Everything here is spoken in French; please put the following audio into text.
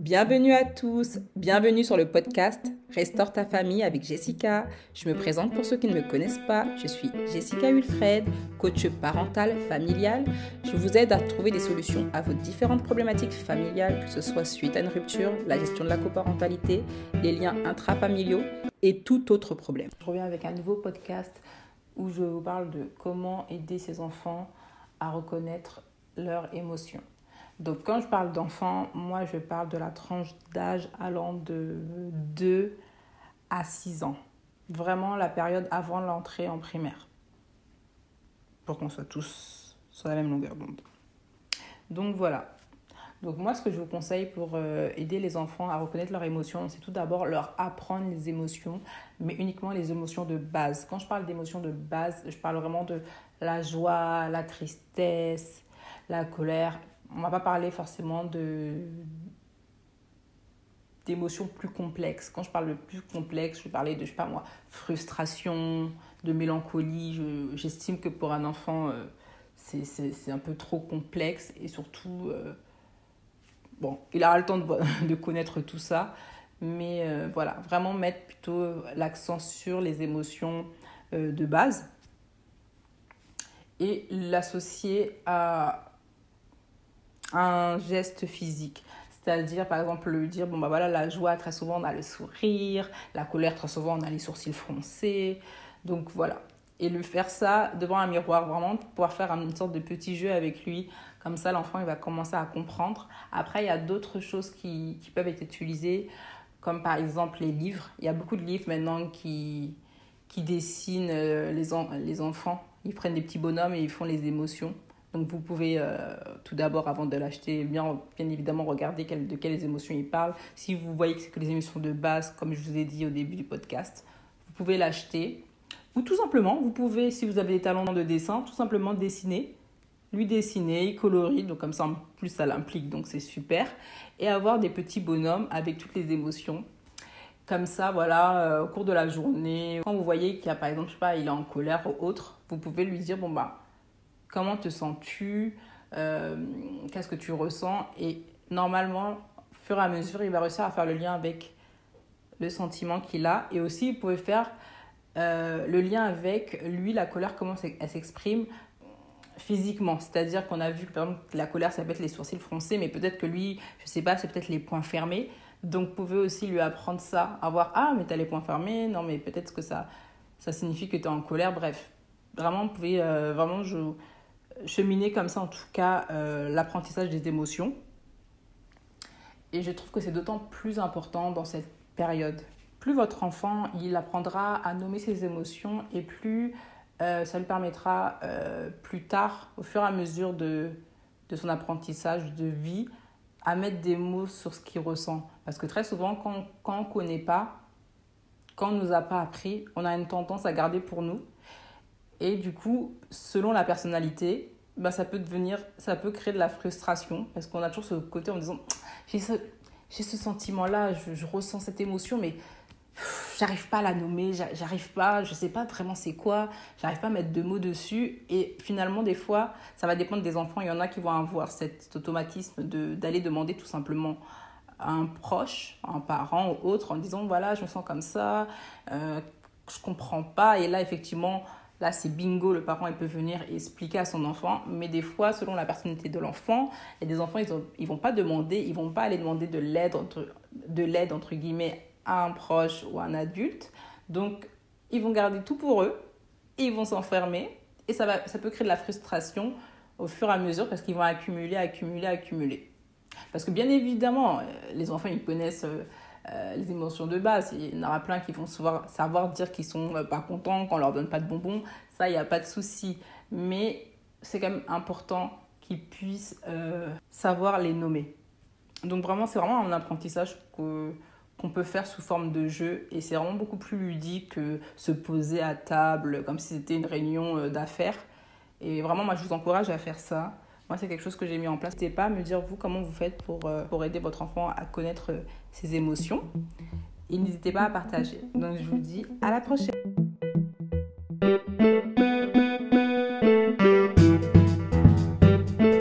Bienvenue à tous, bienvenue sur le podcast Restaure ta famille avec Jessica. Je me présente pour ceux qui ne me connaissent pas, je suis Jessica Wilfred, coach parental familial. Je vous aide à trouver des solutions à vos différentes problématiques familiales, que ce soit suite à une rupture, la gestion de la coparentalité, les liens intrafamiliaux et tout autre problème. Je reviens avec un nouveau podcast où je vous parle de comment aider ses enfants à reconnaître leurs émotions. Donc quand je parle d'enfants, moi je parle de la tranche d'âge allant de 2 à 6 ans. Vraiment la période avant l'entrée en primaire. Pour qu'on soit tous sur la même longueur d'onde. Donc voilà. Donc moi ce que je vous conseille pour euh, aider les enfants à reconnaître leurs émotions, c'est tout d'abord leur apprendre les émotions, mais uniquement les émotions de base. Quand je parle d'émotions de base, je parle vraiment de la joie, la tristesse, la colère, on va pas parler forcément de d'émotions plus complexes. Quand je parle de plus complexe, je vais parler de, je sais pas moi, frustration, de mélancolie. J'estime que pour un enfant, euh, c'est un peu trop complexe et surtout, euh, bon, il aura le temps de, de connaître tout ça. Mais euh, voilà, vraiment mettre plutôt l'accent sur les émotions de base et l'associer à un geste physique. C'est-à-dire, par exemple, lui dire, bon, bah voilà, la joie, très souvent, on a le sourire, la colère, très souvent, on a les sourcils froncés. Donc, voilà. Et lui faire ça devant un miroir, vraiment, pouvoir faire une sorte de petit jeu avec lui. Comme ça, l'enfant, il va commencer à comprendre. Après, il y a d'autres choses qui, qui, peuvent être utilisées, comme par exemple les livres. Il y a beaucoup de livres maintenant qui, qui dessinent euh, les, les enfants. Ils prennent des petits bonhommes et ils font les émotions. Donc vous pouvez euh, tout d'abord, avant de l'acheter, bien, bien évidemment regarder de quelles émotions il parle. Si vous voyez que c'est que les émotions de base, comme je vous ai dit au début du podcast, vous pouvez l'acheter. Ou tout simplement, vous pouvez, si vous avez des talents de dessin, tout simplement dessiner, lui dessiner, colorer, donc comme ça, en plus ça l'implique, donc c'est super. Et avoir des petits bonhommes avec toutes les émotions. Comme ça, voilà, euh, au cours de la journée, quand vous voyez qu'il y a par exemple, je sais pas, il est en colère ou autre, vous pouvez lui dire, bon bah, comment te sens-tu, euh, qu'est-ce que tu ressens. Et normalement, au fur et à mesure, il va réussir à faire le lien avec le sentiment qu'il a. Et aussi, vous pouvez faire euh, le lien avec lui, la colère, comment elle s'exprime physiquement. C'est-à-dire qu'on a vu que la colère, ça peut être les sourcils froncés, mais peut-être que lui, je sais pas, c'est peut-être les poings fermés. Donc, pouvez aussi lui apprendre ça, avoir Ah, mais tu as les poings fermés, non, mais peut-être que ça, ça signifie que tu es en colère. Bref, vraiment, vous pouvez euh, vraiment, je, cheminer comme ça, en tout cas, euh, l'apprentissage des émotions. Et je trouve que c'est d'autant plus important dans cette période. Plus votre enfant, il apprendra à nommer ses émotions et plus euh, ça lui permettra euh, plus tard, au fur et à mesure de, de son apprentissage de vie, à mettre des mots sur ce qu'il ressent. Parce que très souvent, quand, quand on ne connaît pas, quand on ne nous a pas appris, on a une tendance à garder pour nous. Et du coup, selon la personnalité, bah, ça peut devenir, ça peut créer de la frustration parce qu'on a toujours ce côté en disant j'ai ce, ce sentiment-là, je, ressens cette émotion, mais j'arrive pas à la nommer, j'arrive pas, je sais pas vraiment c'est quoi, j'arrive pas à mettre de mots dessus. Et finalement, des fois, ça va dépendre des enfants. Il y en a qui vont avoir cet automatisme d'aller demander tout simplement à un proche, un parent ou autre, en disant voilà, je me sens comme ça, euh, je comprends pas. Et là, effectivement, Là, c'est bingo, le parent il peut venir expliquer à son enfant, mais des fois, selon la personnalité de l'enfant, et des enfants, ils ne vont pas demander, ils vont pas aller demander de l'aide, entre, de entre guillemets, à un proche ou à un adulte. Donc, ils vont garder tout pour eux, et ils vont s'enfermer, et ça, va, ça peut créer de la frustration au fur et à mesure parce qu'ils vont accumuler, accumuler, accumuler. Parce que bien évidemment, euh, les enfants, ils connaissent euh, les émotions de base. Il y en aura plein qui vont savoir, dire qu'ils sont euh, pas contents quand on leur donne pas de bonbons. Ça, il n'y a pas de souci. Mais c'est quand même important qu'ils puissent euh, savoir les nommer. Donc vraiment, c'est vraiment un apprentissage qu'on peut faire sous forme de jeu et c'est vraiment beaucoup plus ludique que se poser à table comme si c'était une réunion d'affaires. Et vraiment, moi, je vous encourage à faire ça. Moi, c'est quelque chose que j'ai mis en place. N'hésitez pas à me dire, vous, comment vous faites pour, euh, pour aider votre enfant à connaître euh, ses émotions. Et n'hésitez pas à partager. Donc, je vous dis à la prochaine.